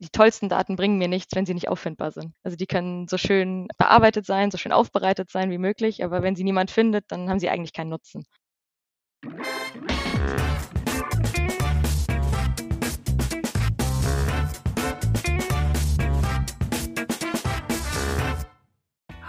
die tollsten Daten bringen mir nichts, wenn sie nicht auffindbar sind. Also die können so schön bearbeitet sein, so schön aufbereitet sein wie möglich, aber wenn sie niemand findet, dann haben sie eigentlich keinen Nutzen.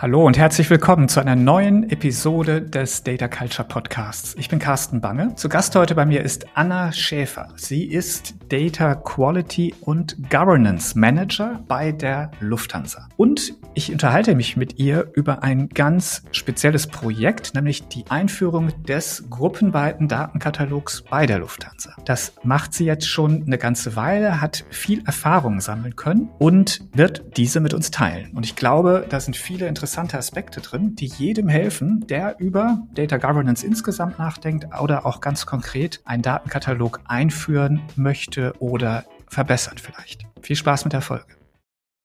Hallo und herzlich willkommen zu einer neuen Episode des Data Culture Podcasts. Ich bin Carsten Bange. Zu Gast heute bei mir ist Anna Schäfer. Sie ist Data Quality und Governance Manager bei der Lufthansa. Und ich unterhalte mich mit ihr über ein ganz spezielles Projekt, nämlich die Einführung des gruppenweiten Datenkatalogs bei der Lufthansa. Das macht sie jetzt schon eine ganze Weile, hat viel Erfahrung sammeln können und wird diese mit uns teilen. Und ich glaube, da sind viele interessante interessante Aspekte drin, die jedem helfen, der über Data Governance insgesamt nachdenkt oder auch ganz konkret einen Datenkatalog einführen möchte oder verbessern vielleicht. Viel Spaß mit der Folge.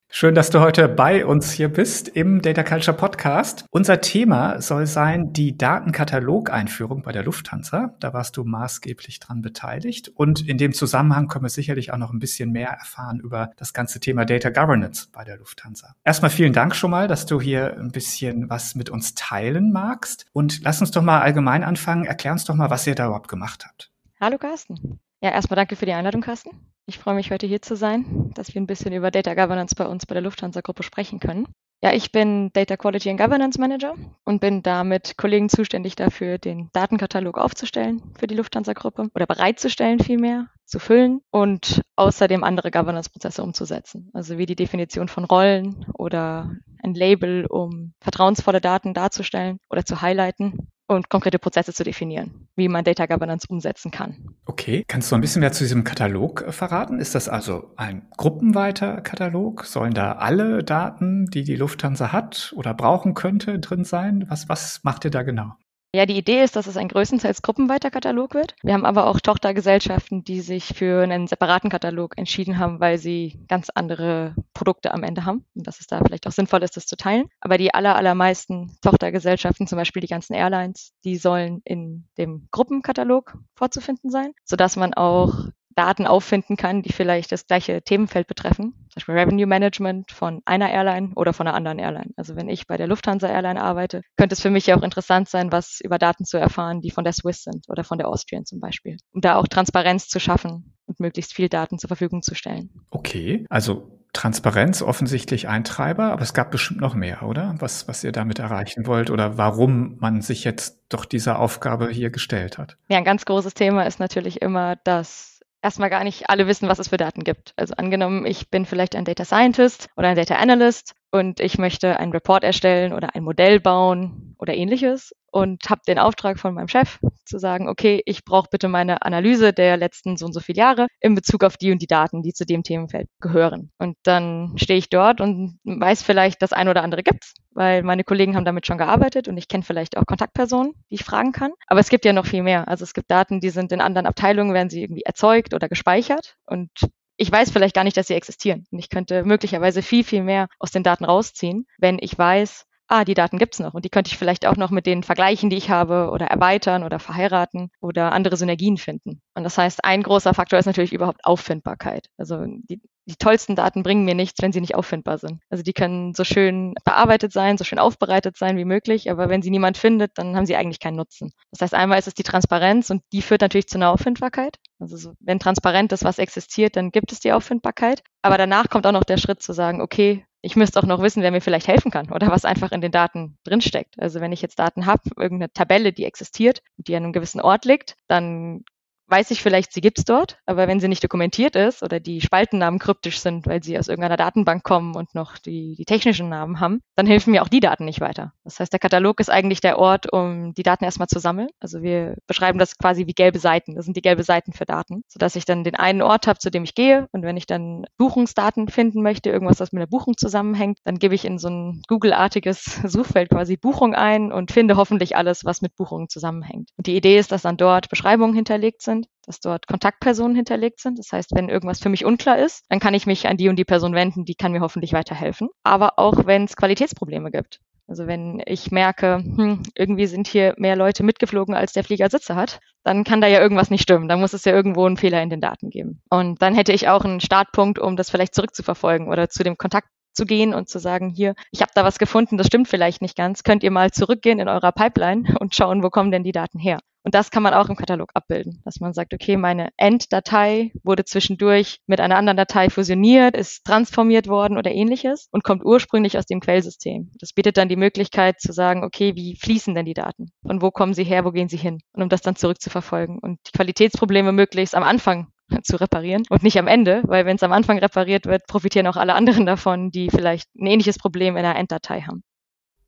Schön, dass du heute bei uns hier bist im Data Culture Podcast. Unser Thema soll sein die Datenkatalogeinführung bei der Lufthansa. Da warst du maßgeblich dran beteiligt. Und in dem Zusammenhang können wir sicherlich auch noch ein bisschen mehr erfahren über das ganze Thema Data Governance bei der Lufthansa. Erstmal vielen Dank schon mal, dass du hier ein bisschen was mit uns teilen magst. Und lass uns doch mal allgemein anfangen. Erklär uns doch mal, was ihr da überhaupt gemacht habt. Hallo Carsten. Ja, erstmal danke für die Einladung, Carsten. Ich freue mich, heute hier zu sein, dass wir ein bisschen über Data Governance bei uns bei der Lufthansa-Gruppe sprechen können. Ja, ich bin Data Quality and Governance Manager und bin da mit Kollegen zuständig dafür, den Datenkatalog aufzustellen für die Lufthansa-Gruppe oder bereitzustellen vielmehr, zu füllen und außerdem andere Governance-Prozesse umzusetzen. Also wie die Definition von Rollen oder ein Label, um vertrauensvolle Daten darzustellen oder zu highlighten und konkrete Prozesse zu definieren, wie man Data Governance umsetzen kann. Okay, kannst du ein bisschen mehr zu diesem Katalog äh, verraten? Ist das also ein gruppenweiter Katalog? Sollen da alle Daten, die die Lufthansa hat oder brauchen könnte, drin sein? Was, was macht ihr da genau? Ja, die Idee ist, dass es ein größtenteils gruppenweiter Katalog wird. Wir haben aber auch Tochtergesellschaften, die sich für einen separaten Katalog entschieden haben, weil sie ganz andere Produkte am Ende haben und dass es da vielleicht auch sinnvoll ist, das zu teilen. Aber die aller, allermeisten Tochtergesellschaften, zum Beispiel die ganzen Airlines, die sollen in dem Gruppenkatalog vorzufinden sein, sodass man auch Daten auffinden kann, die vielleicht das gleiche Themenfeld betreffen. Zum Beispiel Revenue Management von einer Airline oder von einer anderen Airline. Also wenn ich bei der Lufthansa Airline arbeite, könnte es für mich ja auch interessant sein, was über Daten zu erfahren, die von der Swiss sind oder von der Austrian zum Beispiel. Um da auch Transparenz zu schaffen und möglichst viel Daten zur Verfügung zu stellen. Okay, also Transparenz offensichtlich ein Treiber, aber es gab bestimmt noch mehr, oder? Was, was ihr damit erreichen wollt oder warum man sich jetzt doch dieser Aufgabe hier gestellt hat? Ja, ein ganz großes Thema ist natürlich immer, dass erstmal gar nicht alle wissen, was es für Daten gibt. Also angenommen, ich bin vielleicht ein Data Scientist oder ein Data Analyst und ich möchte einen Report erstellen oder ein Modell bauen oder ähnliches und habe den Auftrag von meinem Chef zu sagen, okay, ich brauche bitte meine Analyse der letzten so und so viele Jahre in Bezug auf die und die Daten, die zu dem Themenfeld gehören. Und dann stehe ich dort und weiß vielleicht, das ein oder andere gibt's, weil meine Kollegen haben damit schon gearbeitet und ich kenne vielleicht auch Kontaktpersonen, die ich fragen kann. Aber es gibt ja noch viel mehr. Also es gibt Daten, die sind in anderen Abteilungen, werden sie irgendwie erzeugt oder gespeichert und ich weiß vielleicht gar nicht, dass sie existieren. Und ich könnte möglicherweise viel, viel mehr aus den Daten rausziehen, wenn ich weiß, ah, die Daten gibt's noch und die könnte ich vielleicht auch noch mit den Vergleichen, die ich habe oder erweitern oder verheiraten oder andere Synergien finden. Und das heißt, ein großer Faktor ist natürlich überhaupt Auffindbarkeit. Also die, die tollsten Daten bringen mir nichts, wenn sie nicht auffindbar sind. Also die können so schön bearbeitet sein, so schön aufbereitet sein wie möglich, aber wenn sie niemand findet, dann haben sie eigentlich keinen Nutzen. Das heißt, einmal ist es die Transparenz und die führt natürlich zu einer Auffindbarkeit. Also so, wenn transparent ist, was existiert, dann gibt es die Auffindbarkeit. Aber danach kommt auch noch der Schritt zu sagen, okay, ich müsste auch noch wissen, wer mir vielleicht helfen kann oder was einfach in den Daten drinsteckt. Also wenn ich jetzt Daten habe, irgendeine Tabelle, die existiert, die an einem gewissen Ort liegt, dann weiß ich vielleicht, sie gibt's dort, aber wenn sie nicht dokumentiert ist oder die Spaltennamen kryptisch sind, weil sie aus irgendeiner Datenbank kommen und noch die, die technischen Namen haben, dann helfen mir auch die Daten nicht weiter. Das heißt, der Katalog ist eigentlich der Ort, um die Daten erstmal zu sammeln. Also wir beschreiben das quasi wie gelbe Seiten. Das sind die gelbe Seiten für Daten, sodass ich dann den einen Ort habe, zu dem ich gehe und wenn ich dann Buchungsdaten finden möchte, irgendwas, was mit der Buchung zusammenhängt, dann gebe ich in so ein Google-artiges Suchfeld quasi Buchung ein und finde hoffentlich alles, was mit Buchungen zusammenhängt. Und die Idee ist, dass dann dort Beschreibungen hinterlegt sind, dass dort Kontaktpersonen hinterlegt sind. Das heißt, wenn irgendwas für mich unklar ist, dann kann ich mich an die und die Person wenden, die kann mir hoffentlich weiterhelfen. Aber auch wenn es Qualitätsprobleme gibt. Also wenn ich merke, hm, irgendwie sind hier mehr Leute mitgeflogen, als der Flieger Sitze hat, dann kann da ja irgendwas nicht stimmen. Da muss es ja irgendwo einen Fehler in den Daten geben. Und dann hätte ich auch einen Startpunkt, um das vielleicht zurückzuverfolgen oder zu dem Kontakt zu gehen und zu sagen, hier, ich habe da was gefunden, das stimmt vielleicht nicht ganz, könnt ihr mal zurückgehen in eurer Pipeline und schauen, wo kommen denn die Daten her. Und das kann man auch im Katalog abbilden, dass man sagt, okay, meine Enddatei wurde zwischendurch mit einer anderen Datei fusioniert, ist transformiert worden oder ähnliches und kommt ursprünglich aus dem Quellsystem. Das bietet dann die Möglichkeit zu sagen, okay, wie fließen denn die Daten? Von wo kommen sie her, wo gehen sie hin? Und um das dann zurückzuverfolgen und die Qualitätsprobleme möglichst am Anfang zu reparieren und nicht am Ende, weil wenn es am Anfang repariert wird, profitieren auch alle anderen davon, die vielleicht ein ähnliches Problem in einer Enddatei haben.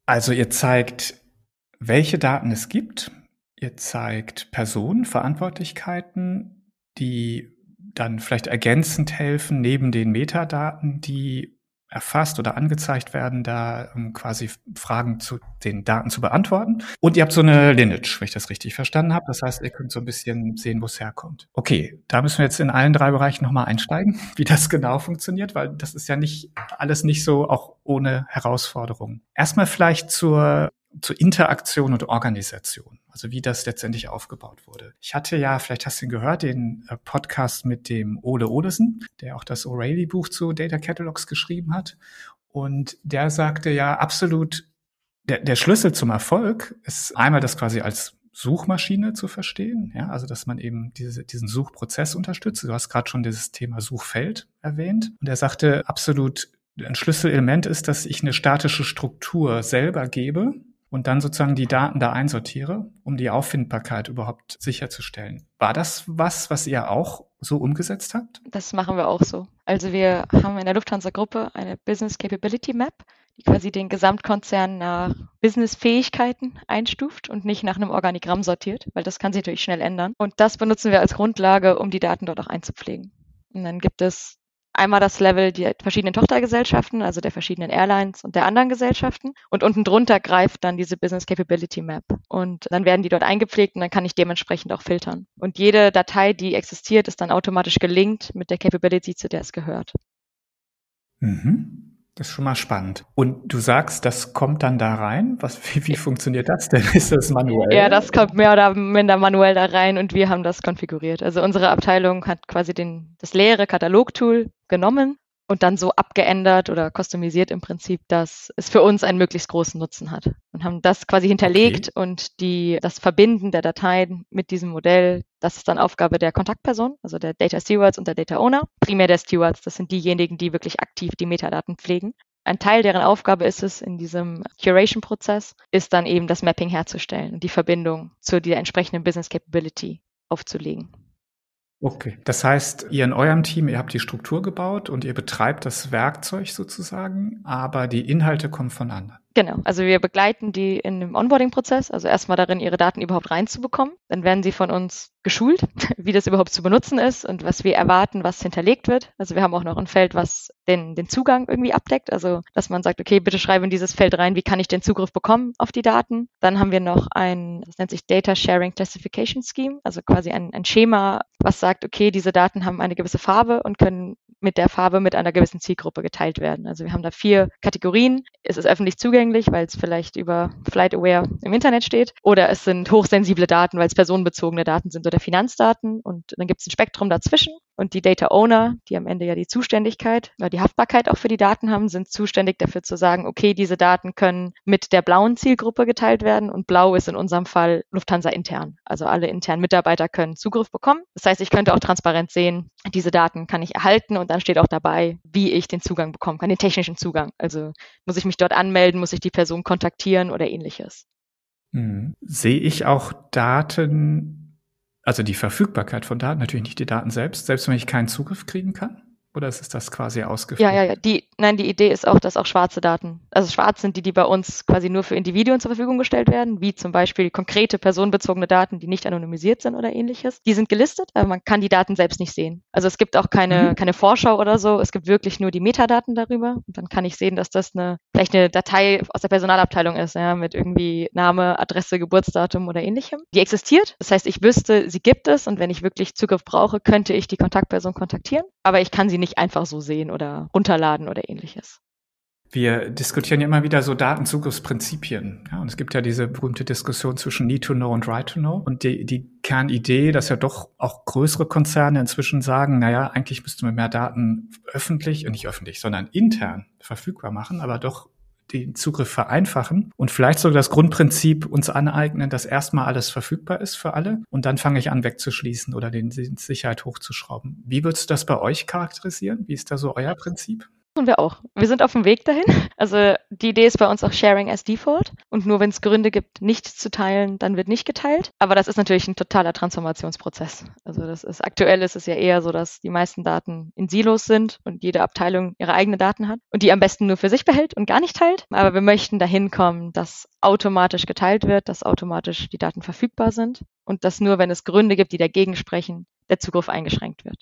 Also ihr zeigt, welche Daten es gibt. Ihr zeigt Personen, Verantwortlichkeiten, die dann vielleicht ergänzend helfen, neben den Metadaten, die erfasst oder angezeigt werden, da um quasi Fragen zu den Daten zu beantworten. Und ihr habt so eine Lineage, wenn ich das richtig verstanden habe. Das heißt, ihr könnt so ein bisschen sehen, wo es herkommt. Okay, da müssen wir jetzt in allen drei Bereichen nochmal einsteigen, wie das genau funktioniert, weil das ist ja nicht alles nicht so auch ohne Herausforderungen. Erstmal vielleicht zur, zur Interaktion und Organisation also wie das letztendlich aufgebaut wurde. Ich hatte ja, vielleicht hast du ihn gehört, den äh, Podcast mit dem Ole Olesen, der auch das O'Reilly-Buch zu Data Catalogs geschrieben hat. Und der sagte ja absolut, der, der Schlüssel zum Erfolg ist einmal das quasi als Suchmaschine zu verstehen, ja, also dass man eben diese, diesen Suchprozess unterstützt. Du hast gerade schon dieses Thema Suchfeld erwähnt. Und er sagte absolut, ein Schlüsselelement ist, dass ich eine statische Struktur selber gebe, und dann sozusagen die Daten da einsortiere, um die Auffindbarkeit überhaupt sicherzustellen. War das was, was ihr auch so umgesetzt habt? Das machen wir auch so. Also wir haben in der Lufthansa-Gruppe eine Business Capability Map, die quasi den Gesamtkonzern nach Business-Fähigkeiten einstuft und nicht nach einem Organigramm sortiert, weil das kann sich natürlich schnell ändern. Und das benutzen wir als Grundlage, um die Daten dort auch einzupflegen. Und dann gibt es einmal das Level der verschiedenen Tochtergesellschaften, also der verschiedenen Airlines und der anderen Gesellschaften. Und unten drunter greift dann diese Business Capability Map. Und dann werden die dort eingepflegt und dann kann ich dementsprechend auch filtern. Und jede Datei, die existiert, ist dann automatisch gelinkt mit der Capability, zu der es gehört. Mhm. Das ist schon mal spannend. Und du sagst, das kommt dann da rein? Was, wie, wie funktioniert das denn? Ist das manuell? Ja, das kommt mehr oder minder manuell da rein und wir haben das konfiguriert. Also unsere Abteilung hat quasi den, das leere Katalogtool genommen und dann so abgeändert oder customisiert im Prinzip, dass es für uns einen möglichst großen Nutzen hat. Und haben das quasi hinterlegt okay. und die, das Verbinden der Dateien mit diesem Modell, das ist dann Aufgabe der Kontaktperson, also der Data Stewards und der Data Owner. Primär der Stewards, das sind diejenigen, die wirklich aktiv die Metadaten pflegen. Ein Teil deren Aufgabe ist es in diesem Curation-Prozess, ist dann eben das Mapping herzustellen und die Verbindung zu der entsprechenden Business Capability aufzulegen. Okay, das heißt, ihr in eurem Team, ihr habt die Struktur gebaut und ihr betreibt das Werkzeug sozusagen, aber die Inhalte kommen von anderen. Genau, also wir begleiten die in dem Onboarding-Prozess, also erstmal darin, ihre Daten überhaupt reinzubekommen. Dann werden sie von uns geschult, wie das überhaupt zu benutzen ist und was wir erwarten, was hinterlegt wird. Also wir haben auch noch ein Feld, was den, den Zugang irgendwie abdeckt. Also dass man sagt, okay, bitte schreibe in dieses Feld rein, wie kann ich den Zugriff bekommen auf die Daten. Dann haben wir noch ein, das nennt sich Data Sharing Classification Scheme, also quasi ein, ein Schema, was sagt, okay, diese Daten haben eine gewisse Farbe und können mit der Farbe mit einer gewissen Zielgruppe geteilt werden. Also wir haben da vier Kategorien. Es ist öffentlich zugänglich, weil es vielleicht über Flight Aware im Internet steht. Oder es sind hochsensible Daten, weil es personenbezogene Daten sind oder Finanzdaten. Und dann gibt es ein Spektrum dazwischen. Und die Data Owner, die am Ende ja die Zuständigkeit oder die Haftbarkeit auch für die Daten haben, sind zuständig dafür zu sagen, okay, diese Daten können mit der blauen Zielgruppe geteilt werden und blau ist in unserem Fall Lufthansa intern. Also alle internen Mitarbeiter können Zugriff bekommen. Das heißt, ich könnte auch transparent sehen, diese Daten kann ich erhalten und dann steht auch dabei, wie ich den Zugang bekommen kann, den technischen Zugang. Also muss ich mich dort anmelden, muss ich die Person kontaktieren oder ähnliches. Hm. Sehe ich auch Daten also die Verfügbarkeit von Daten, natürlich nicht die Daten selbst, selbst wenn ich keinen Zugriff kriegen kann? Oder ist das quasi ausgeführt? Ja, ja, ja. Die, nein, die Idee ist auch, dass auch schwarze Daten, also schwarz sind die, die bei uns quasi nur für Individuen zur Verfügung gestellt werden, wie zum Beispiel konkrete personenbezogene Daten, die nicht anonymisiert sind oder ähnliches. Die sind gelistet, aber man kann die Daten selbst nicht sehen. Also es gibt auch keine, mhm. keine Vorschau oder so. Es gibt wirklich nur die Metadaten darüber. Und dann kann ich sehen, dass das eine, vielleicht eine Datei aus der Personalabteilung ist, ja, mit irgendwie Name, Adresse, Geburtsdatum oder ähnlichem. Die existiert. Das heißt, ich wüsste, sie gibt es und wenn ich wirklich Zugriff brauche, könnte ich die Kontaktperson kontaktieren. Aber ich kann sie nicht einfach so sehen oder runterladen oder ähnliches. Wir diskutieren ja immer wieder so Datenzugriffsprinzipien. Ja, und es gibt ja diese berühmte Diskussion zwischen Need to Know und Right to Know. Und die, die Kernidee, dass ja doch auch größere Konzerne inzwischen sagen, naja, eigentlich müssten wir mehr Daten öffentlich, und nicht öffentlich, sondern intern verfügbar machen, aber doch den Zugriff vereinfachen und vielleicht sogar das Grundprinzip uns aneignen, dass erstmal alles verfügbar ist für alle und dann fange ich an wegzuschließen oder den Sicherheit hochzuschrauben. Wie würdest du das bei euch charakterisieren? Wie ist da so euer Prinzip? Tun wir auch. Wir sind auf dem Weg dahin. Also die Idee ist bei uns auch Sharing as Default. Und nur wenn es Gründe gibt, nichts zu teilen, dann wird nicht geteilt. Aber das ist natürlich ein totaler Transformationsprozess. Also das ist aktuell ist es ja eher so, dass die meisten Daten in Silos sind und jede Abteilung ihre eigenen Daten hat und die am besten nur für sich behält und gar nicht teilt. Aber wir möchten dahin kommen, dass automatisch geteilt wird, dass automatisch die Daten verfügbar sind und dass nur, wenn es Gründe gibt, die dagegen sprechen, der Zugriff eingeschränkt wird.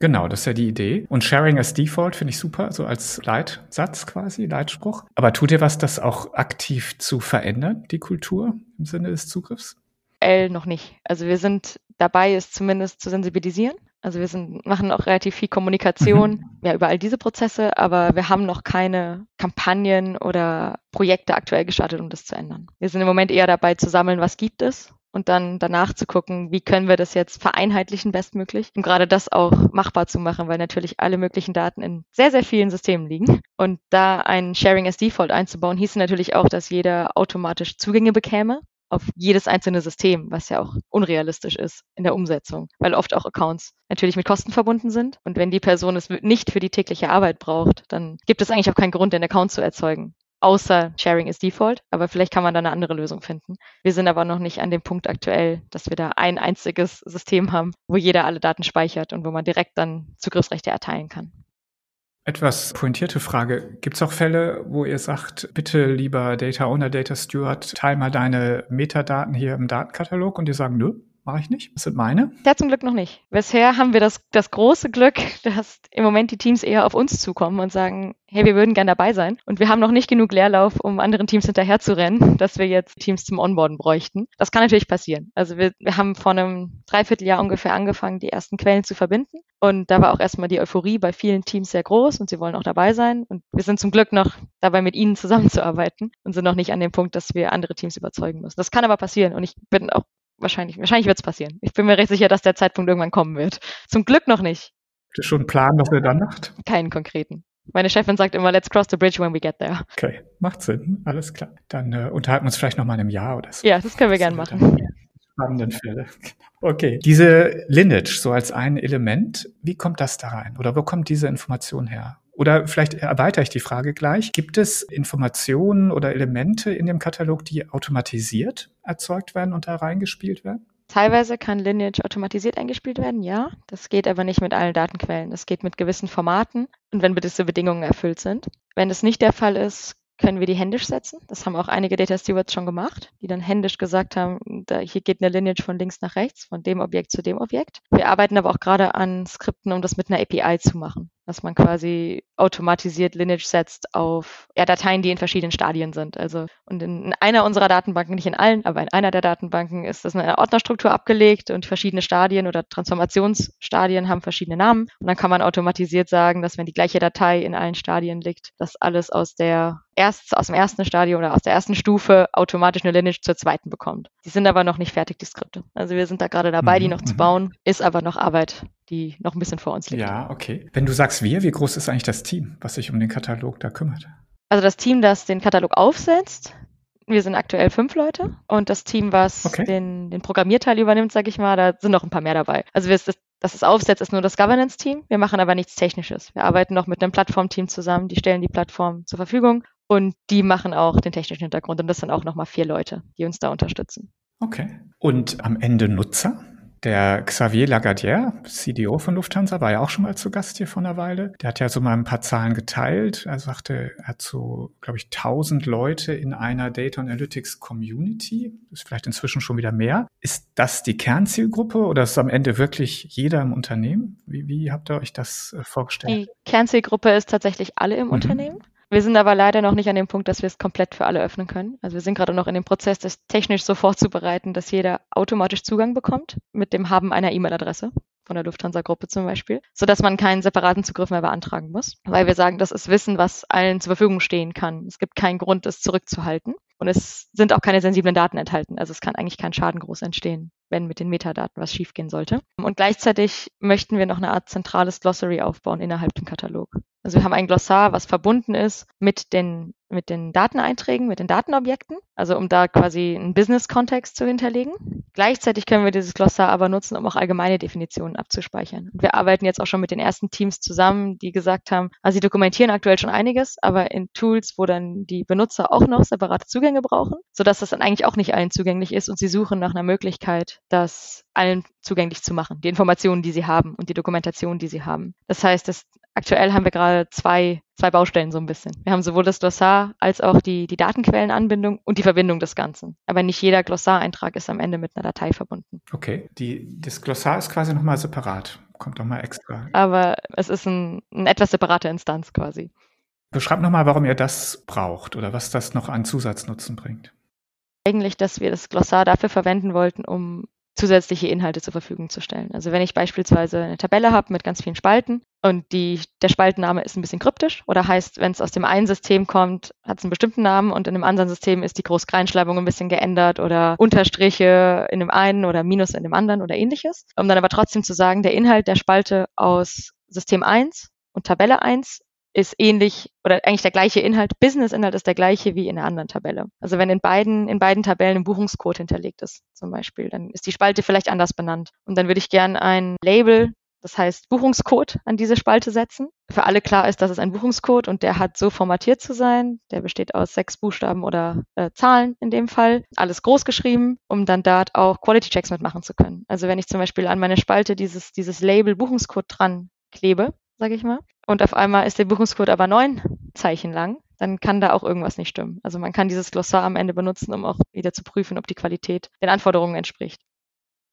Genau, das ist ja die Idee. Und Sharing as Default finde ich super, so als Leitsatz quasi, Leitspruch. Aber tut ihr was, das auch aktiv zu verändern, die Kultur im Sinne des Zugriffs? L noch nicht. Also wir sind dabei, es zumindest zu sensibilisieren. Also wir sind, machen auch relativ viel Kommunikation mhm. ja, über all diese Prozesse, aber wir haben noch keine Kampagnen oder Projekte aktuell gestartet, um das zu ändern. Wir sind im Moment eher dabei zu sammeln, was gibt es und dann danach zu gucken, wie können wir das jetzt vereinheitlichen bestmöglich, um gerade das auch machbar zu machen, weil natürlich alle möglichen Daten in sehr, sehr vielen Systemen liegen. Und da ein Sharing as Default einzubauen, hieß natürlich auch, dass jeder automatisch Zugänge bekäme auf jedes einzelne System, was ja auch unrealistisch ist in der Umsetzung, weil oft auch Accounts natürlich mit Kosten verbunden sind. Und wenn die Person es nicht für die tägliche Arbeit braucht, dann gibt es eigentlich auch keinen Grund, den Account zu erzeugen außer Sharing is Default, aber vielleicht kann man da eine andere Lösung finden. Wir sind aber noch nicht an dem Punkt aktuell, dass wir da ein einziges System haben, wo jeder alle Daten speichert und wo man direkt dann Zugriffsrechte erteilen kann. Etwas pointierte Frage. Gibt es auch Fälle, wo ihr sagt, bitte lieber Data Owner, Data Steward, teil mal deine Metadaten hier im Datenkatalog und die sagen, nö, mache ich nicht. Das sind meine. Ja, zum Glück noch nicht. Bisher haben wir das, das große Glück, dass im Moment die Teams eher auf uns zukommen und sagen, hey, wir würden gern dabei sein. Und wir haben noch nicht genug Leerlauf, um anderen Teams hinterher zu rennen, dass wir jetzt Teams zum Onboarden bräuchten. Das kann natürlich passieren. Also wir, wir haben vor einem Dreivierteljahr ungefähr angefangen, die ersten Quellen zu verbinden. Und da war auch erstmal die Euphorie bei vielen Teams sehr groß und sie wollen auch dabei sein. Und wir sind zum Glück noch dabei, mit ihnen zusammenzuarbeiten und sind noch nicht an dem Punkt, dass wir andere Teams überzeugen müssen. Das kann aber passieren und ich bin auch wahrscheinlich, wahrscheinlich wird es passieren. Ich bin mir recht sicher, dass der Zeitpunkt irgendwann kommen wird. Zum Glück noch nicht. Habt ihr schon einen Plan, was ihr dann macht? Keinen konkreten. Meine Chefin sagt immer, let's cross the bridge when we get there. Okay, macht Sinn, alles klar. Dann äh, unterhalten wir uns vielleicht nochmal in einem Jahr oder so. Ja, das können wir gerne machen. Spannenden Fälle. Okay, diese Lineage so als ein Element, wie kommt das da rein? Oder wo kommt diese Information her? Oder vielleicht erweitere ich die Frage gleich. Gibt es Informationen oder Elemente in dem Katalog, die automatisiert erzeugt werden und da reingespielt werden? Teilweise kann Lineage automatisiert eingespielt werden, ja. Das geht aber nicht mit allen Datenquellen. Das geht mit gewissen Formaten und wenn gewisse Bedingungen erfüllt sind. Wenn das nicht der Fall ist, können wir die händisch setzen. Das haben auch einige Data Stewards schon gemacht, die dann händisch gesagt haben, da, hier geht eine Lineage von links nach rechts, von dem Objekt zu dem Objekt. Wir arbeiten aber auch gerade an Skripten, um das mit einer API zu machen dass man quasi automatisiert Lineage setzt auf ja, Dateien, die in verschiedenen Stadien sind. Also und in einer unserer Datenbanken, nicht in allen, aber in einer der Datenbanken ist das eine Ordnerstruktur abgelegt und verschiedene Stadien oder Transformationsstadien haben verschiedene Namen. Und dann kann man automatisiert sagen, dass wenn die gleiche Datei in allen Stadien liegt, dass alles aus der erst aus dem ersten Stadium oder aus der ersten Stufe automatisch eine Lineage zur zweiten bekommt. Die sind aber noch nicht fertig, die Skripte. Also wir sind da gerade dabei, mhm, die noch zu mhm. bauen, ist aber noch Arbeit, die noch ein bisschen vor uns liegt. Ja, okay. Wenn du sagst wir, wie groß ist eigentlich das Team, was sich um den Katalog da kümmert? Also das Team, das den Katalog aufsetzt, wir sind aktuell fünf Leute und das Team, was okay. den, den Programmierteil übernimmt, sage ich mal, da sind noch ein paar mehr dabei. Also wir, das, das ist aufsetzt, ist nur das Governance-Team. Wir machen aber nichts Technisches. Wir arbeiten noch mit einem Plattformteam zusammen, die stellen die Plattform zur Verfügung und die machen auch den technischen Hintergrund und das sind auch nochmal vier Leute, die uns da unterstützen. Okay. Und am Ende Nutzer? Der Xavier Lagardière, CDO von Lufthansa, war ja auch schon mal zu Gast hier vor einer Weile. Der hat ja so mal ein paar Zahlen geteilt. Er sagte, er hat so, glaube ich, 1000 Leute in einer Data Analytics Community. Das ist vielleicht inzwischen schon wieder mehr. Ist das die Kernzielgruppe oder ist am Ende wirklich jeder im Unternehmen? Wie, wie habt ihr euch das äh, vorgestellt? Die Kernzielgruppe ist tatsächlich alle im mhm. Unternehmen. Wir sind aber leider noch nicht an dem Punkt, dass wir es komplett für alle öffnen können. Also wir sind gerade noch in dem Prozess, das technisch so vorzubereiten, dass jeder automatisch Zugang bekommt mit dem Haben einer E-Mail-Adresse von der Lufthansa-Gruppe zum Beispiel, sodass man keinen separaten Zugriff mehr beantragen muss, weil wir sagen, das ist Wissen, was allen zur Verfügung stehen kann. Es gibt keinen Grund, es zurückzuhalten. Und es sind auch keine sensiblen Daten enthalten. Also es kann eigentlich kein Schaden groß entstehen, wenn mit den Metadaten was schiefgehen sollte. Und gleichzeitig möchten wir noch eine Art zentrales Glossary aufbauen innerhalb dem Katalog. Also wir haben ein Glossar, was verbunden ist mit den, mit den Dateneinträgen, mit den Datenobjekten, also um da quasi einen Business-Kontext zu hinterlegen. Gleichzeitig können wir dieses Glossar aber nutzen, um auch allgemeine Definitionen abzuspeichern. Und wir arbeiten jetzt auch schon mit den ersten Teams zusammen, die gesagt haben, also sie dokumentieren aktuell schon einiges, aber in Tools, wo dann die Benutzer auch noch separate Zugänge brauchen, sodass das dann eigentlich auch nicht allen zugänglich ist und sie suchen nach einer Möglichkeit, das allen zugänglich zu machen, die Informationen, die sie haben und die Dokumentation, die sie haben. Das heißt, dass aktuell haben wir gerade zwei, zwei Baustellen so ein bisschen. Wir haben sowohl das Glossar als auch die, die Datenquellenanbindung und die Verbindung des Ganzen. Aber nicht jeder Glossareintrag ist am Ende mit einer Datei verbunden. Okay, die, das Glossar ist quasi nochmal separat, kommt nochmal extra. Aber es ist ein, eine etwas separate Instanz quasi. Beschreib nochmal, warum ihr das braucht oder was das noch an Zusatznutzen bringt. Eigentlich, dass wir das Glossar dafür verwenden wollten, um zusätzliche Inhalte zur Verfügung zu stellen. Also wenn ich beispielsweise eine Tabelle habe mit ganz vielen Spalten und die, der Spaltenname ist ein bisschen kryptisch oder heißt, wenn es aus dem einen System kommt, hat es einen bestimmten Namen und in einem anderen System ist die Großkleinschreibung ein bisschen geändert oder Unterstriche in dem einen oder Minus in dem anderen oder ähnliches. Um dann aber trotzdem zu sagen, der Inhalt der Spalte aus System 1 und Tabelle 1 ist ähnlich oder eigentlich der gleiche Inhalt. Business-Inhalt ist der gleiche wie in der anderen Tabelle. Also wenn in beiden, in beiden Tabellen ein Buchungscode hinterlegt ist, zum Beispiel, dann ist die Spalte vielleicht anders benannt. Und dann würde ich gerne ein Label, das heißt Buchungscode, an diese Spalte setzen. Für alle klar ist, dass es ein Buchungscode und der hat so formatiert zu sein. Der besteht aus sechs Buchstaben oder äh, Zahlen in dem Fall. Alles groß geschrieben, um dann dort auch Quality Checks mitmachen zu können. Also wenn ich zum Beispiel an meine Spalte dieses, dieses Label Buchungscode dran klebe, sage ich mal. Und auf einmal ist der Buchungscode aber neun Zeichen lang, dann kann da auch irgendwas nicht stimmen. Also man kann dieses Glossar am Ende benutzen, um auch wieder zu prüfen, ob die Qualität den Anforderungen entspricht.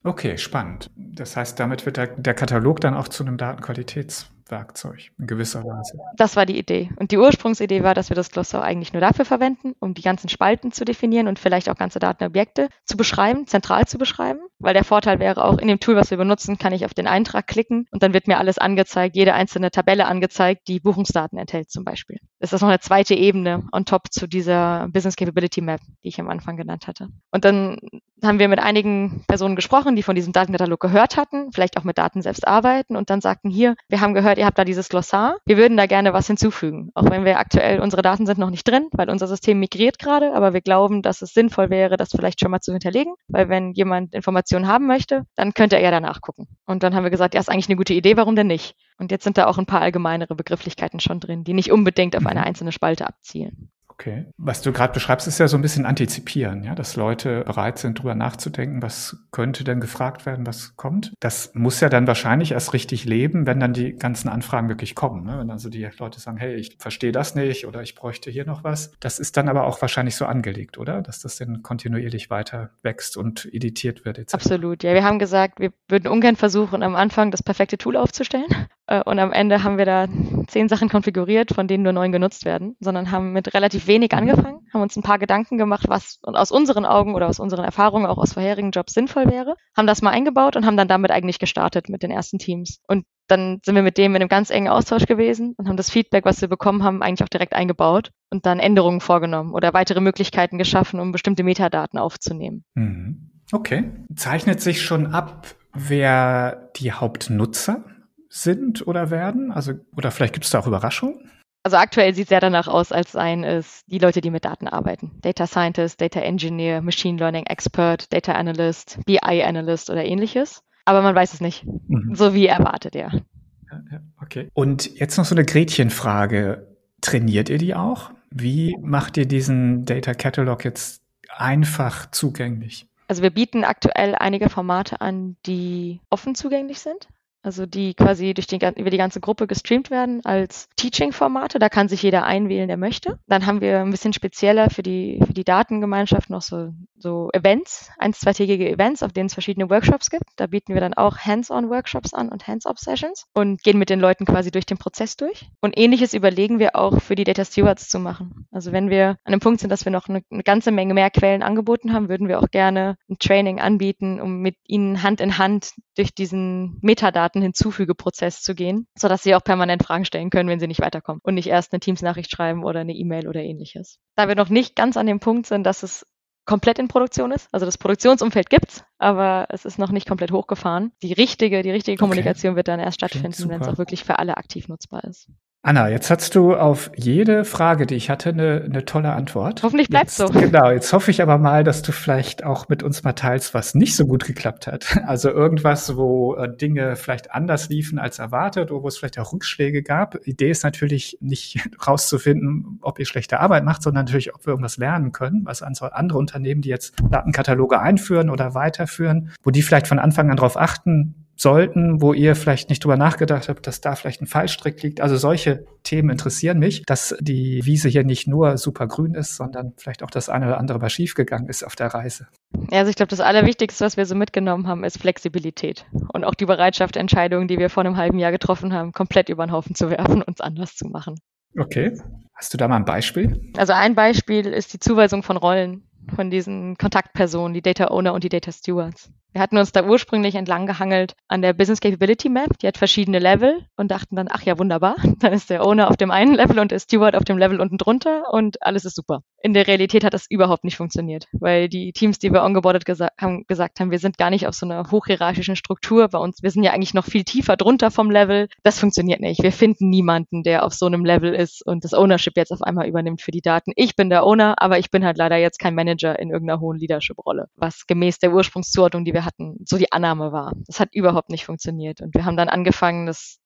Okay, spannend. Das heißt, damit wird der, der Katalog dann auch zu einem Datenqualitäts Werkzeug in gewisser Weise. Das war die Idee. Und die Ursprungsidee war, dass wir das Glossar eigentlich nur dafür verwenden, um die ganzen Spalten zu definieren und vielleicht auch ganze Datenobjekte zu beschreiben, zentral zu beschreiben. Weil der Vorteil wäre auch, in dem Tool, was wir benutzen, kann ich auf den Eintrag klicken und dann wird mir alles angezeigt, jede einzelne Tabelle angezeigt, die Buchungsdaten enthält zum Beispiel. Das ist noch eine zweite Ebene on top zu dieser Business Capability Map, die ich am Anfang genannt hatte. Und dann haben wir mit einigen Personen gesprochen, die von diesem Datenkatalog gehört hatten, vielleicht auch mit Daten selbst arbeiten und dann sagten, hier, wir haben gehört, ihr habt da dieses Glossar. Wir würden da gerne was hinzufügen. Auch wenn wir aktuell, unsere Daten sind noch nicht drin, weil unser System migriert gerade, aber wir glauben, dass es sinnvoll wäre, das vielleicht schon mal zu hinterlegen, weil wenn jemand Informationen haben möchte, dann könnte er ja danach gucken. Und dann haben wir gesagt, ja, ist eigentlich eine gute Idee, warum denn nicht? Und jetzt sind da auch ein paar allgemeinere Begrifflichkeiten schon drin, die nicht unbedingt auf eine einzelne Spalte abzielen. Okay. Was du gerade beschreibst, ist ja so ein bisschen antizipieren, ja, dass Leute bereit sind, drüber nachzudenken, was könnte denn gefragt werden, was kommt. Das muss ja dann wahrscheinlich erst richtig leben, wenn dann die ganzen Anfragen wirklich kommen. Ne? Wenn also die Leute sagen, hey, ich verstehe das nicht oder ich bräuchte hier noch was. Das ist dann aber auch wahrscheinlich so angelegt, oder? Dass das dann kontinuierlich weiter wächst und editiert wird. Etc. Absolut. Ja, wir haben gesagt, wir würden ungern versuchen, am Anfang das perfekte Tool aufzustellen. Äh, und am Ende haben wir da zehn Sachen konfiguriert, von denen nur neun genutzt werden, sondern haben mit relativ wenig angefangen, haben uns ein paar Gedanken gemacht, was aus unseren Augen oder aus unseren Erfahrungen auch aus vorherigen Jobs sinnvoll wäre, haben das mal eingebaut und haben dann damit eigentlich gestartet mit den ersten Teams. Und dann sind wir mit dem in einem ganz engen Austausch gewesen und haben das Feedback, was wir bekommen haben, eigentlich auch direkt eingebaut und dann Änderungen vorgenommen oder weitere Möglichkeiten geschaffen, um bestimmte Metadaten aufzunehmen. Mhm. Okay. Zeichnet sich schon ab, wer die Hauptnutzer sind oder werden? Also, oder vielleicht gibt es da auch Überraschungen? Also aktuell sieht es sehr danach aus, als seien es die Leute, die mit Daten arbeiten. Data Scientist, Data Engineer, Machine Learning Expert, Data Analyst, BI Analyst oder ähnliches. Aber man weiß es nicht. Mhm. So wie erwartet, ja. ja. Okay. Und jetzt noch so eine Gretchenfrage. Trainiert ihr die auch? Wie macht ihr diesen Data Catalog jetzt einfach zugänglich? Also wir bieten aktuell einige Formate an, die offen zugänglich sind also die quasi durch die, über die ganze Gruppe gestreamt werden als Teaching-Formate. Da kann sich jeder einwählen, der möchte. Dann haben wir ein bisschen spezieller für die, für die Datengemeinschaft noch so, so Events, eins, zweitägige Events, auf denen es verschiedene Workshops gibt. Da bieten wir dann auch Hands-on-Workshops an und Hands-off-Sessions und gehen mit den Leuten quasi durch den Prozess durch. Und ähnliches überlegen wir auch für die Data Stewards zu machen. Also wenn wir an einem Punkt sind, dass wir noch eine, eine ganze Menge mehr Quellen angeboten haben, würden wir auch gerne ein Training anbieten, um mit ihnen Hand in Hand durch diesen Metadaten-Hinzufügeprozess zu gehen, sodass sie auch permanent Fragen stellen können, wenn sie nicht weiterkommen und nicht erst eine Teams-Nachricht schreiben oder eine E-Mail oder ähnliches. Da wir noch nicht ganz an dem Punkt sind, dass es komplett in Produktion ist. Also das Produktionsumfeld gibt's, aber es ist noch nicht komplett hochgefahren. Die richtige, die richtige Kommunikation okay. wird dann erst stattfinden, wenn es auch wirklich für alle aktiv nutzbar ist. Anna, jetzt hast du auf jede Frage, die ich hatte, eine, eine tolle Antwort. Hoffentlich bleibt so. Genau, jetzt hoffe ich aber mal, dass du vielleicht auch mit uns mal teilst, was nicht so gut geklappt hat. Also irgendwas, wo äh, Dinge vielleicht anders liefen als erwartet oder wo es vielleicht auch Rückschläge gab. Idee ist natürlich nicht rauszufinden, ob ihr schlechte Arbeit macht, sondern natürlich, ob wir irgendwas lernen können, was andere Unternehmen, die jetzt Datenkataloge einführen oder weiterführen, wo die vielleicht von Anfang an darauf achten, sollten, wo ihr vielleicht nicht drüber nachgedacht habt, dass da vielleicht ein Fallstrick liegt. Also solche Themen interessieren mich, dass die Wiese hier nicht nur super grün ist, sondern vielleicht auch das eine oder andere mal schiefgegangen ist auf der Reise. Ja, also ich glaube, das Allerwichtigste, was wir so mitgenommen haben, ist Flexibilität und auch die Bereitschaft, Entscheidungen, die wir vor einem halben Jahr getroffen haben, komplett über den Haufen zu werfen und es anders zu machen. Okay. Hast du da mal ein Beispiel? Also ein Beispiel ist die Zuweisung von Rollen von diesen Kontaktpersonen, die Data Owner und die Data Stewards. Wir hatten uns da ursprünglich entlang gehangelt an der Business Capability Map. Die hat verschiedene Level und dachten dann, ach ja, wunderbar. Dann ist der Owner auf dem einen Level und der Steward auf dem Level unten drunter und alles ist super. In der Realität hat das überhaupt nicht funktioniert, weil die Teams, die wir ongeboardet gesa haben, gesagt haben, wir sind gar nicht auf so einer hochhierarchischen Struktur bei uns. Wir sind ja eigentlich noch viel tiefer drunter vom Level. Das funktioniert nicht. Wir finden niemanden, der auf so einem Level ist und das Ownership jetzt auf einmal übernimmt für die Daten. Ich bin der Owner, aber ich bin halt leider jetzt kein Manager in irgendeiner hohen Leadership-Rolle, was gemäß der Ursprungszuordnung, die wir hatten, so die Annahme war. Das hat überhaupt nicht funktioniert. Und wir haben dann angefangen, das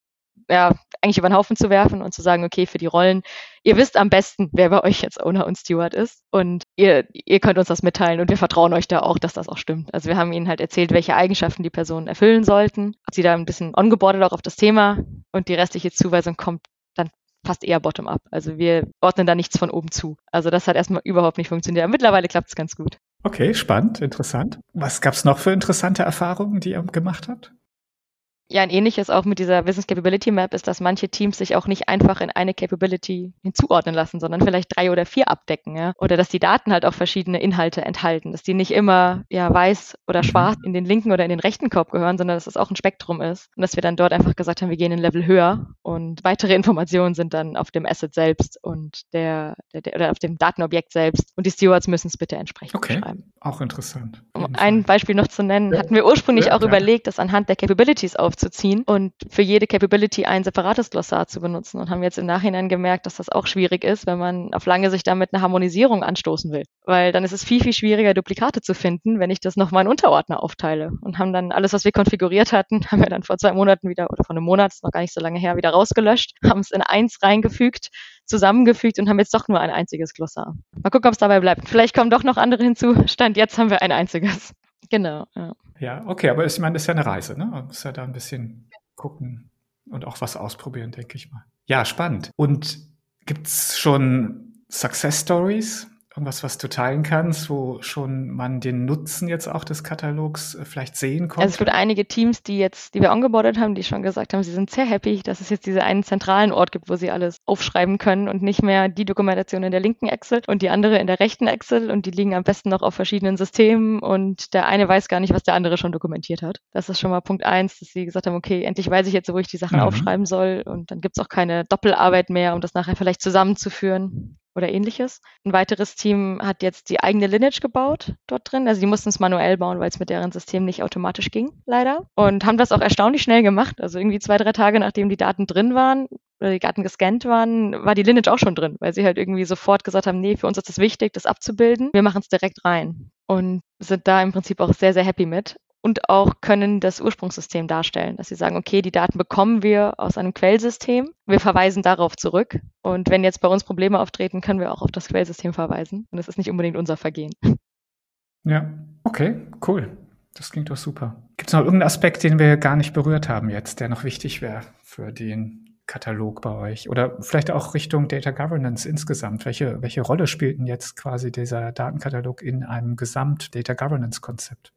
ja, eigentlich über den Haufen zu werfen und zu sagen, okay, für die Rollen, ihr wisst am besten, wer bei euch jetzt Owner und Steward ist und ihr, ihr könnt uns das mitteilen und wir vertrauen euch da auch, dass das auch stimmt. Also wir haben ihnen halt erzählt, welche Eigenschaften die Personen erfüllen sollten, sie da ein bisschen ongeboardet auch auf das Thema und die restliche Zuweisung kommt dann fast eher bottom-up. Also wir ordnen da nichts von oben zu. Also das hat erstmal überhaupt nicht funktioniert. Mittlerweile klappt es ganz gut. Okay, spannend, interessant. Was gab es noch für interessante Erfahrungen, die ihr gemacht habt? Ja, ein ähnliches auch mit dieser Business Capability Map ist, dass manche Teams sich auch nicht einfach in eine Capability hinzuordnen lassen, sondern vielleicht drei oder vier abdecken, ja. Oder dass die Daten halt auch verschiedene Inhalte enthalten, dass die nicht immer ja weiß oder mhm. schwarz in den linken oder in den rechten Korb gehören, sondern dass es auch ein Spektrum ist. Und dass wir dann dort einfach gesagt haben, wir gehen ein Level höher und weitere Informationen sind dann auf dem Asset selbst und der, der, der oder auf dem Datenobjekt selbst. Und die Stewards müssen es bitte entsprechend okay. beschreiben. Auch interessant. Um ein Beispiel noch zu nennen, ja. hatten wir ursprünglich ja, auch ja. überlegt, das anhand der Capabilities aufzuziehen und für jede Capability ein separates Glossar zu benutzen und haben jetzt im Nachhinein gemerkt, dass das auch schwierig ist, wenn man auf lange Sicht damit eine Harmonisierung anstoßen will. Weil dann ist es viel, viel schwieriger, Duplikate zu finden, wenn ich das nochmal in Unterordner aufteile. Und haben dann alles, was wir konfiguriert hatten, haben wir dann vor zwei Monaten wieder, oder vor einem Monat, ist noch gar nicht so lange her, wieder rausgelöscht, haben es in eins reingefügt, zusammengefügt und haben jetzt doch nur ein einziges Glossar. Mal gucken, ob es dabei bleibt. Vielleicht kommen doch noch andere hinzu. Stand jetzt haben wir ein einziges. Genau. Ja. Ja, okay, aber ich meine, das ist ja eine Reise, ne? Man muss ja da ein bisschen gucken und auch was ausprobieren, denke ich mal. Ja, spannend. Und gibt's schon Success Stories? Irgendwas, was du teilen kannst, wo schon man den Nutzen jetzt auch des Katalogs äh, vielleicht sehen konnte? Also es gibt einige Teams, die jetzt, die wir ongeboardet haben, die schon gesagt haben, sie sind sehr happy, dass es jetzt diesen einen zentralen Ort gibt, wo sie alles aufschreiben können und nicht mehr die Dokumentation in der linken Excel und die andere in der rechten Excel und die liegen am besten noch auf verschiedenen Systemen und der eine weiß gar nicht, was der andere schon dokumentiert hat. Das ist schon mal Punkt eins, dass sie gesagt haben, okay, endlich weiß ich jetzt, wo ich die Sachen mhm. aufschreiben soll und dann gibt es auch keine Doppelarbeit mehr, um das nachher vielleicht zusammenzuführen oder ähnliches. Ein weiteres Team hat jetzt die eigene Lineage gebaut dort drin. Also die mussten es manuell bauen, weil es mit deren System nicht automatisch ging, leider. Und haben das auch erstaunlich schnell gemacht. Also irgendwie zwei, drei Tage nachdem die Daten drin waren oder die Daten gescannt waren, war die Lineage auch schon drin, weil sie halt irgendwie sofort gesagt haben, nee, für uns ist es wichtig, das abzubilden. Wir machen es direkt rein. Und sind da im Prinzip auch sehr, sehr happy mit und auch können das Ursprungssystem darstellen, dass sie sagen, okay, die Daten bekommen wir aus einem Quellsystem, wir verweisen darauf zurück und wenn jetzt bei uns Probleme auftreten, können wir auch auf das Quellsystem verweisen und das ist nicht unbedingt unser Vergehen. Ja, okay, cool. Das klingt doch super. Gibt es noch irgendeinen Aspekt, den wir gar nicht berührt haben jetzt, der noch wichtig wäre für den Katalog bei euch? Oder vielleicht auch Richtung Data Governance insgesamt. Welche, welche Rolle spielt denn jetzt quasi dieser Datenkatalog in einem Gesamt-Data Governance-Konzept?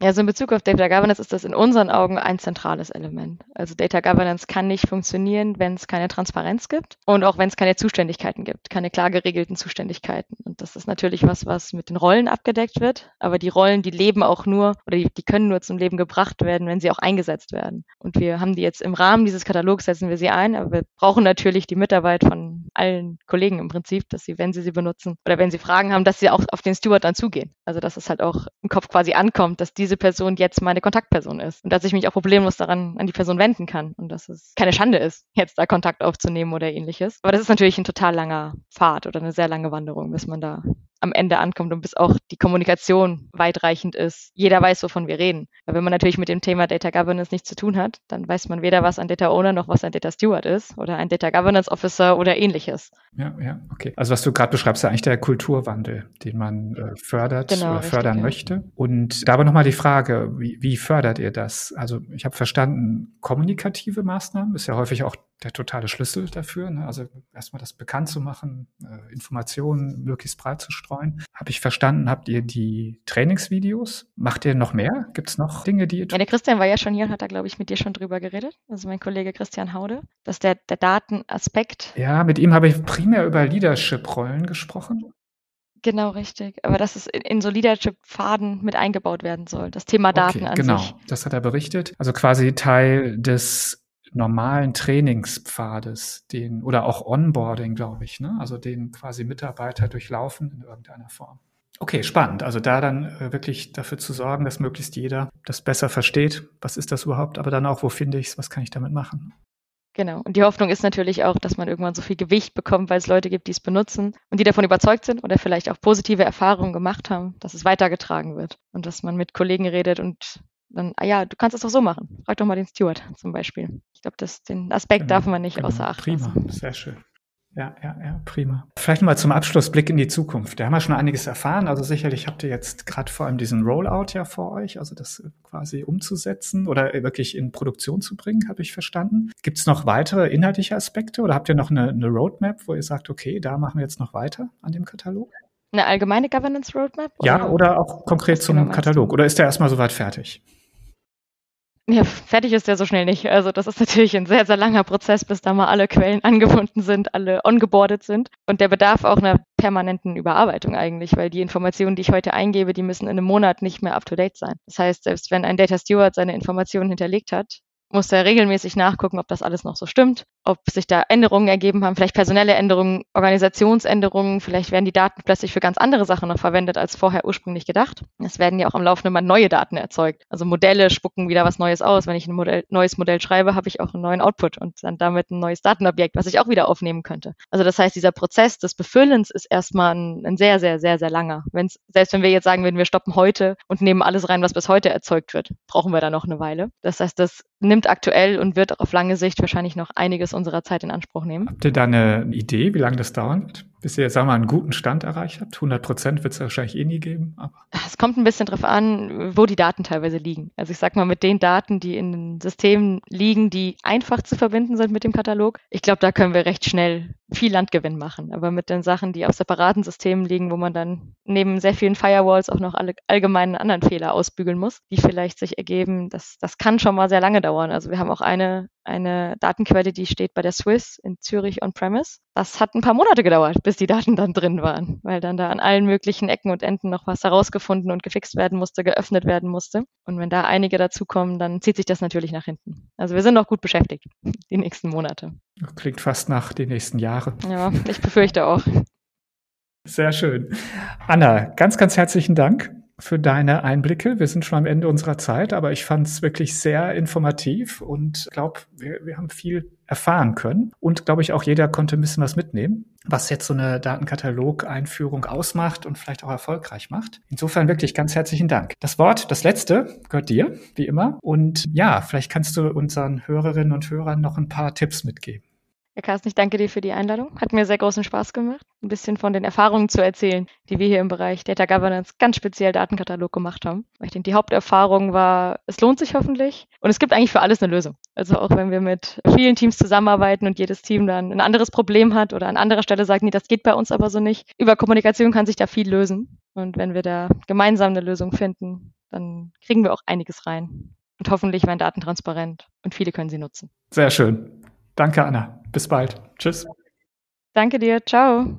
Also in Bezug auf Data Governance ist das in unseren Augen ein zentrales Element. Also Data Governance kann nicht funktionieren, wenn es keine Transparenz gibt und auch wenn es keine Zuständigkeiten gibt, keine klar geregelten Zuständigkeiten. Und das ist natürlich was, was mit den Rollen abgedeckt wird. Aber die Rollen, die leben auch nur oder die, die können nur zum Leben gebracht werden, wenn sie auch eingesetzt werden. Und wir haben die jetzt im Rahmen dieses Katalogs setzen wir sie ein, aber wir brauchen natürlich die Mitarbeit von allen Kollegen im Prinzip, dass sie, wenn sie sie benutzen oder wenn sie Fragen haben, dass sie auch auf den Steward dann zugehen. Also dass es halt auch im Kopf quasi ankommt, dass diese Person jetzt meine Kontaktperson ist und dass ich mich auch problemlos daran an die Person wenden kann und dass es keine Schande ist, jetzt da Kontakt aufzunehmen oder ähnliches. Aber das ist natürlich ein total langer Pfad oder eine sehr lange Wanderung, bis man da am Ende ankommt und bis auch die Kommunikation weitreichend ist. Jeder weiß, wovon wir reden. Weil wenn man natürlich mit dem Thema Data Governance nichts zu tun hat, dann weiß man weder, was ein Data Owner noch was ein Data Steward ist oder ein Data Governance Officer oder ähnliches. Ja, ja, okay. Also was du gerade beschreibst, ist ja eigentlich der Kulturwandel, den man äh, fördert genau, oder richtig, fördern ja. möchte. Und da aber nochmal die Frage, wie, wie fördert ihr das? Also ich habe verstanden, kommunikative Maßnahmen ist ja häufig auch der totale Schlüssel dafür. Ne? Also erstmal das bekannt zu machen, äh, Informationen möglichst breit zu streuen. Habe ich verstanden, habt ihr die Trainingsvideos? Macht ihr noch mehr? Gibt es noch Dinge, die ihr Ja, der Christian war ja schon hier und hat da, glaube ich, mit dir schon drüber geredet. Also mein Kollege Christian Haude, dass der, der Datenaspekt. Ja, mit ihm habe ich primär über Leadership-Rollen gesprochen. Genau, richtig. Aber dass es in, in so Leadership-Faden mit eingebaut werden soll. Das Thema Daten okay, an genau. sich. Genau, das hat er berichtet. Also quasi Teil des normalen Trainingspfades, den oder auch Onboarding, glaube ich, ne? also den quasi Mitarbeiter durchlaufen in irgendeiner Form. Okay, spannend. Also da dann äh, wirklich dafür zu sorgen, dass möglichst jeder das besser versteht. Was ist das überhaupt? Aber dann auch, wo finde ich es? Was kann ich damit machen? Genau. Und die Hoffnung ist natürlich auch, dass man irgendwann so viel Gewicht bekommt, weil es Leute gibt, die es benutzen und die davon überzeugt sind oder vielleicht auch positive Erfahrungen gemacht haben, dass es weitergetragen wird und dass man mit Kollegen redet und dann, ah ja, du kannst es doch so machen. Frag doch mal den Steward zum Beispiel. Ich glaube, den Aspekt genau, darf man nicht genau, außer Acht Prima, lassen. sehr schön. Ja, ja, ja, prima. Vielleicht mal zum Abschluss Blick in die Zukunft. Da haben wir schon einiges erfahren. Also sicherlich habt ihr jetzt gerade vor allem diesen Rollout ja vor euch, also das quasi umzusetzen oder wirklich in Produktion zu bringen, habe ich verstanden. Gibt es noch weitere inhaltliche Aspekte oder habt ihr noch eine, eine Roadmap, wo ihr sagt, okay, da machen wir jetzt noch weiter an dem Katalog? Eine allgemeine Governance Roadmap? Oder ja, oder auch konkret zum genau Katalog. Oder ist der erstmal soweit fertig? Ja, fertig ist der so schnell nicht. Also das ist natürlich ein sehr, sehr langer Prozess, bis da mal alle Quellen angebunden sind, alle ongeboardet sind. Und der bedarf auch einer permanenten Überarbeitung eigentlich, weil die Informationen, die ich heute eingebe, die müssen in einem Monat nicht mehr up-to-date sein. Das heißt, selbst wenn ein Data Steward seine Informationen hinterlegt hat, muss er regelmäßig nachgucken, ob das alles noch so stimmt, ob sich da Änderungen ergeben haben, vielleicht personelle Änderungen, Organisationsänderungen, vielleicht werden die Daten plötzlich für ganz andere Sachen noch verwendet, als vorher ursprünglich gedacht. Es werden ja auch am laufenden Band neue Daten erzeugt. Also Modelle spucken wieder was Neues aus. Wenn ich ein Modell, neues Modell schreibe, habe ich auch einen neuen Output und dann damit ein neues Datenobjekt, was ich auch wieder aufnehmen könnte. Also das heißt, dieser Prozess des Befüllens ist erstmal ein, ein sehr, sehr, sehr, sehr langer. Wenn's, selbst wenn wir jetzt sagen würden, wir stoppen heute und nehmen alles rein, was bis heute erzeugt wird, brauchen wir da noch eine Weile. Das heißt, das nimmt aktuell und wird auf lange Sicht wahrscheinlich noch einiges unserer Zeit in Anspruch nehmen. Habt ihr da eine Idee, wie lange das dauern wird? Bis ihr, sagen wir mal, einen guten Stand erreicht habt? 100 Prozent wird es wahrscheinlich eh nie geben. Es kommt ein bisschen drauf an, wo die Daten teilweise liegen. Also ich sag mal, mit den Daten, die in den Systemen liegen, die einfach zu verbinden sind mit dem Katalog, ich glaube, da können wir recht schnell viel Landgewinn machen. Aber mit den Sachen, die auf separaten Systemen liegen, wo man dann neben sehr vielen Firewalls auch noch alle allgemeinen anderen Fehler ausbügeln muss, die vielleicht sich ergeben, das, das kann schon mal sehr lange dauern. Also wir haben auch eine eine Datenquelle, die steht bei der Swiss in Zürich on-premise. Das hat ein paar Monate gedauert, bis die Daten dann drin waren, weil dann da an allen möglichen Ecken und Enden noch was herausgefunden und gefixt werden musste, geöffnet werden musste. Und wenn da einige dazukommen, dann zieht sich das natürlich nach hinten. Also wir sind noch gut beschäftigt, die nächsten Monate. Klingt fast nach den nächsten Jahren. Ja, ich befürchte auch. Sehr schön. Anna, ganz, ganz herzlichen Dank für deine Einblicke. Wir sind schon am Ende unserer Zeit, aber ich fand es wirklich sehr informativ und glaube, wir, wir haben viel erfahren können. Und glaube ich, auch jeder konnte ein bisschen was mitnehmen, was jetzt so eine Datenkatalog-Einführung ausmacht und vielleicht auch erfolgreich macht. Insofern wirklich ganz herzlichen Dank. Das Wort, das letzte, gehört dir, wie immer. Und ja, vielleicht kannst du unseren Hörerinnen und Hörern noch ein paar Tipps mitgeben. Herr Carsten, ich danke dir für die Einladung. Hat mir sehr großen Spaß gemacht, ein bisschen von den Erfahrungen zu erzählen, die wir hier im Bereich Data Governance ganz speziell Datenkatalog gemacht haben. Ich denke, die Haupterfahrung war, es lohnt sich hoffentlich und es gibt eigentlich für alles eine Lösung. Also auch wenn wir mit vielen Teams zusammenarbeiten und jedes Team dann ein anderes Problem hat oder an anderer Stelle sagt, nee, das geht bei uns aber so nicht. Über Kommunikation kann sich da viel lösen. Und wenn wir da gemeinsam eine Lösung finden, dann kriegen wir auch einiges rein. Und hoffentlich werden Daten transparent und viele können sie nutzen. Sehr schön. Danke, Anna. Bis bald. Tschüss. Danke dir. Ciao.